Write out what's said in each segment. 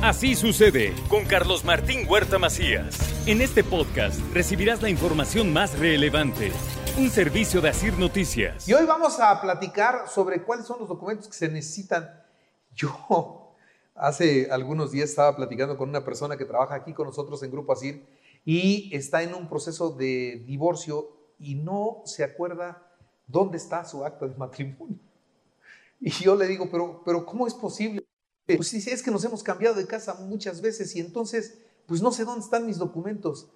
Así sucede con Carlos Martín Huerta Macías. En este podcast recibirás la información más relevante. Un servicio de Asir Noticias. Y hoy vamos a platicar sobre cuáles son los documentos que se necesitan. Yo hace algunos días estaba platicando con una persona que trabaja aquí con nosotros en Grupo Asir y está en un proceso de divorcio y no se acuerda dónde está su acta de matrimonio. Y yo le digo, pero, pero ¿cómo es posible? Pues sí, es que nos hemos cambiado de casa muchas veces y entonces, pues no sé dónde están mis documentos.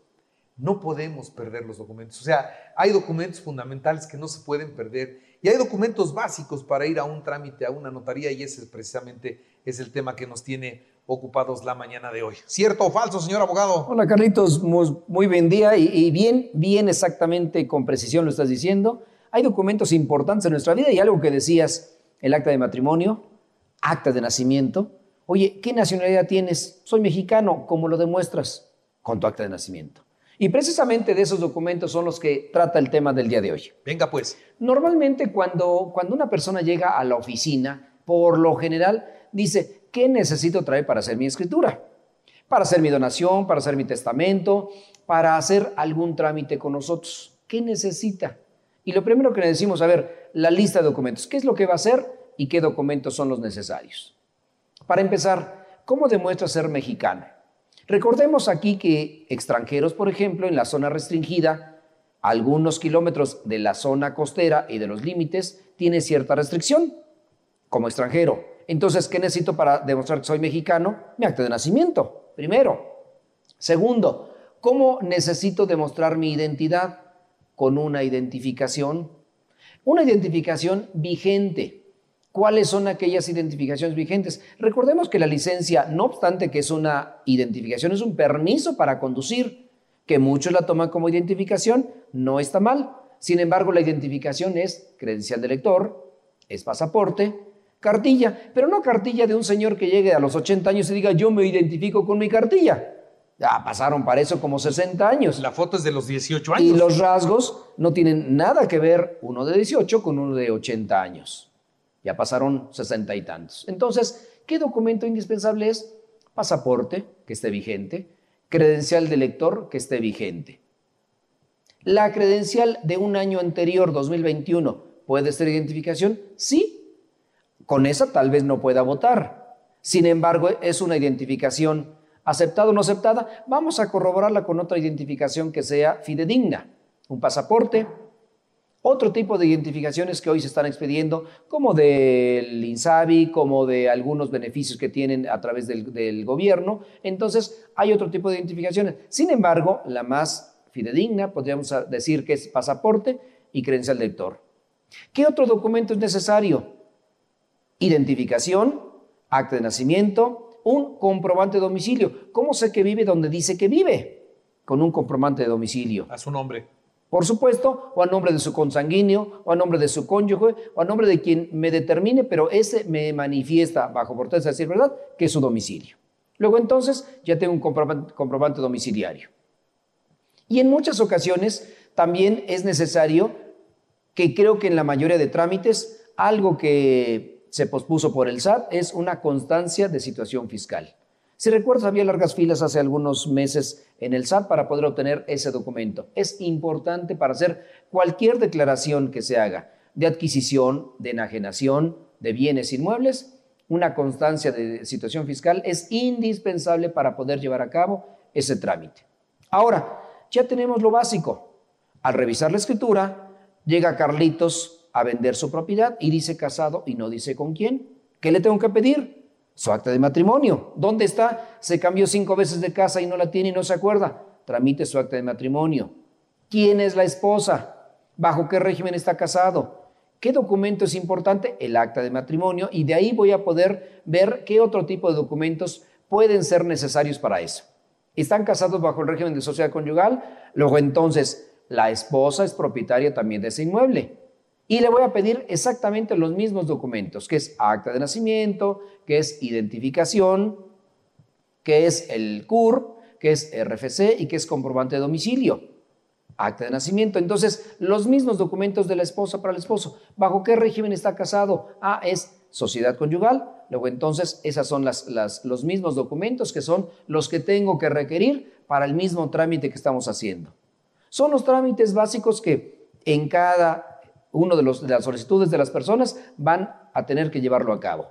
No podemos perder los documentos. O sea, hay documentos fundamentales que no se pueden perder y hay documentos básicos para ir a un trámite, a una notaría y ese precisamente es el tema que nos tiene ocupados la mañana de hoy. ¿Cierto o falso, señor abogado? Hola, Carlitos. Muy buen día y, y bien, bien exactamente con precisión lo estás diciendo. Hay documentos importantes en nuestra vida y algo que decías, el acta de matrimonio, acta de nacimiento. Oye, ¿qué nacionalidad tienes? Soy mexicano. ¿Cómo lo demuestras? Con tu acta de nacimiento. Y precisamente de esos documentos son los que trata el tema del día de hoy. Venga pues. Normalmente cuando, cuando una persona llega a la oficina, por lo general dice, ¿qué necesito traer para hacer mi escritura? Para hacer mi donación, para hacer mi testamento, para hacer algún trámite con nosotros. ¿Qué necesita? Y lo primero que le decimos, a ver, la lista de documentos. ¿Qué es lo que va a hacer? Y qué documentos son los necesarios. Para empezar, ¿cómo demuestra ser mexicano? Recordemos aquí que extranjeros, por ejemplo, en la zona restringida, algunos kilómetros de la zona costera y de los límites, tiene cierta restricción como extranjero. Entonces, ¿qué necesito para demostrar que soy mexicano? Mi acta de nacimiento, primero. Segundo, ¿cómo necesito demostrar mi identidad? Con una identificación. Una identificación vigente cuáles son aquellas identificaciones vigentes. Recordemos que la licencia, no obstante que es una identificación, es un permiso para conducir, que muchos la toman como identificación, no está mal. Sin embargo, la identificación es credencial de lector, es pasaporte, cartilla, pero no cartilla de un señor que llegue a los 80 años y diga yo me identifico con mi cartilla. Ya pasaron para eso como 60 años. La foto es de los 18 años. Y los rasgos no tienen nada que ver uno de 18 con uno de 80 años. Ya pasaron sesenta y tantos. Entonces, ¿qué documento indispensable es? Pasaporte, que esté vigente, credencial de lector, que esté vigente. La credencial de un año anterior, 2021, ¿puede ser identificación? Sí. Con esa tal vez no pueda votar. Sin embargo, es una identificación aceptada o no aceptada. Vamos a corroborarla con otra identificación que sea fidedigna. Un pasaporte, otro tipo de identificaciones que hoy se están expediendo, como del INSABI, como de algunos beneficios que tienen a través del, gobierno. Entonces, hay otro tipo de identificaciones. Sin embargo, la más fidedigna, podríamos decir que es pasaporte y credencial de lector. ¿Qué otro documento es necesario? Identificación, acta de nacimiento, un comprobante de domicilio. ¿Cómo sé que vive donde dice que vive? Con un comprobante de domicilio. A su nombre por supuesto, o a nombre de su consanguíneo, o a nombre de su cónyuge, o a nombre de quien me determine, pero ese me manifiesta, bajo protesta de decir verdad, que es su domicilio. Luego entonces ya tengo un comprobante, domiciliario. Y en muchas ocasiones también es necesario que creo que en la mayoría de trámites algo que se pospuso por el SAT es una constancia de situación fiscal. Si recuerdas, había largas filas hace algunos meses en el SAT para poder obtener ese documento. Es importante para hacer cualquier declaración que se haga de adquisición, de enajenación, de bienes inmuebles, una constancia de situación fiscal es indispensable para poder llevar a cabo ese trámite. Ahora, ya tenemos lo básico. Al revisar la escritura, llega Carlitos a vender su propiedad y dice casado y no dice con quién. ¿Qué le tengo que pedir? Su acta de matrimonio. ¿Dónde está? Se cambió cinco veces de casa y no la tiene y no se acuerda. Tramite su acta de matrimonio. ¿Quién es la esposa? ¿Bajo qué régimen está casado? ¿Qué documento es importante? El acta de matrimonio. Y de ahí voy a poder ver qué otro tipo de documentos pueden ser necesarios para eso. ¿Están casados bajo el régimen de sociedad conyugal? Luego entonces, la esposa es propietaria también de ese inmueble. Y le voy a pedir exactamente los mismos documentos, que es acta de nacimiento, que es identificación, que es el CUR, que es RFC y que es comprobante de domicilio. Acta de nacimiento. Entonces, los mismos documentos de la esposa para el esposo. ¿Bajo qué régimen está casado? Ah, es sociedad conyugal. luego entonces esas son las, los mismos documentos que son los que tengo que requerir para el mismo trámite que estamos haciendo. Son los trámites básicos que en cada uno de, los, de las solicitudes de las personas van a tener que llevarlo a cabo.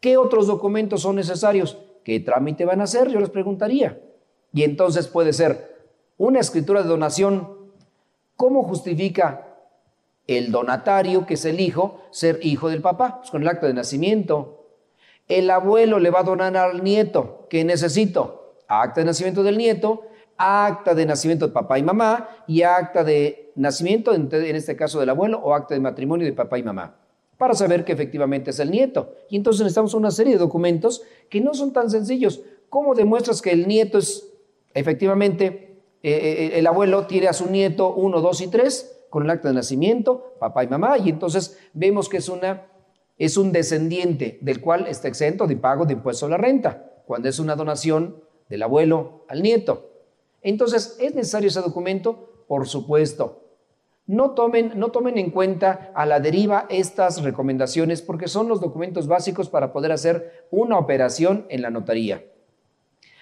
¿Qué otros documentos son necesarios? ¿Qué trámite van a hacer? Yo les preguntaría. Y entonces puede ser una escritura de donación. ¿Cómo justifica el donatario, que es el hijo, ser hijo del papá? Pues con el acta de nacimiento. El abuelo le va a donar al nieto. ¿Qué necesito? Acta de nacimiento del nieto, acta de nacimiento de papá y mamá y acta de nacimiento, en este caso del abuelo, o acta de matrimonio de papá y mamá para saber que efectivamente es el nieto. Y entonces necesitamos una serie de documentos que no son tan sencillos. ¿Cómo demuestras que el nieto es efectivamente, eh, eh, el abuelo tiene a su nieto 1, 2 y 3 con el acta de nacimiento, papá y mamá, y entonces vemos que es, una, es un descendiente del cual está exento de pago de impuesto a la renta, cuando es una donación del abuelo al nieto. Entonces, ¿es necesario ese documento? Por supuesto. No tomen, no tomen en cuenta a la deriva estas recomendaciones porque son los documentos básicos para poder hacer una operación en la notaría.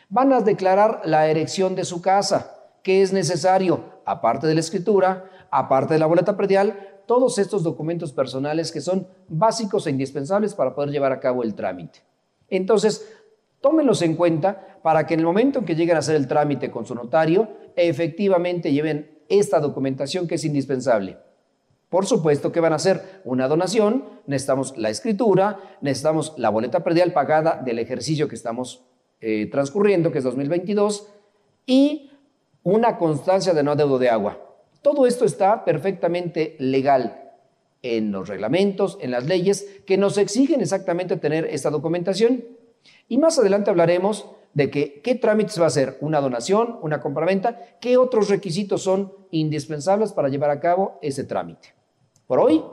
Van a declarar la erección de su casa, que es necesario, aparte de la escritura, aparte de la boleta predial, todos estos documentos personales que son básicos e indispensables para poder llevar a cabo el trámite. Entonces, tómenlos en cuenta para que en el momento en que lleguen a hacer el trámite con su notario, efectivamente lleven esta documentación que es indispensable. Por supuesto que van a hacer una donación, necesitamos la escritura, necesitamos la boleta predial pagada del ejercicio que estamos eh, transcurriendo, que es 2022, y una constancia de no adeudo de agua. Todo esto está perfectamente legal en los reglamentos, en las leyes, que nos exigen exactamente tener esta documentación. Y más adelante hablaremos de que, qué trámites va a ser, una donación, una compraventa, qué otros requisitos son indispensables para llevar a cabo ese trámite. Por hoy,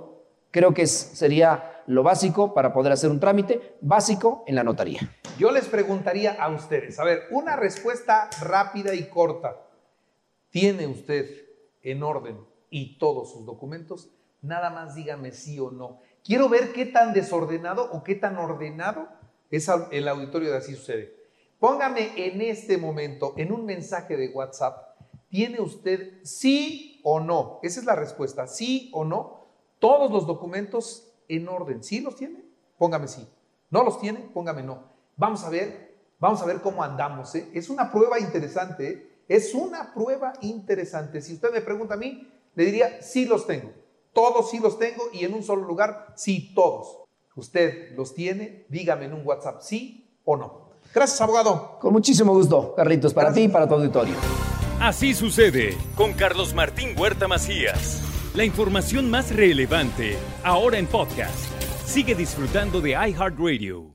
creo que sería lo básico para poder hacer un trámite básico en la notaría. Yo les preguntaría a ustedes, a ver, una respuesta rápida y corta. ¿Tiene usted en orden y todos sus documentos? Nada más dígame sí o no. Quiero ver qué tan desordenado o qué tan ordenado es el auditorio de así sucede. Póngame en este momento, en un mensaje de WhatsApp, ¿tiene usted sí o no? Esa es la respuesta, sí o no. Todos los documentos en orden. ¿Sí los tiene? Póngame sí. ¿No los tiene? Póngame no. Vamos a ver, vamos a ver cómo andamos. ¿eh? Es una prueba interesante. ¿eh? Es una prueba interesante. Si usted me pregunta a mí, le diría, sí los tengo. Todos sí los tengo y en un solo lugar, sí, todos. ¿Usted los tiene? Dígame en un WhatsApp, sí o no. Gracias, abogado. Con muchísimo gusto, Carlitos, para ti y para tu auditorio. Así sucede con Carlos Martín Huerta Macías. La información más relevante, ahora en podcast. Sigue disfrutando de iHeartRadio.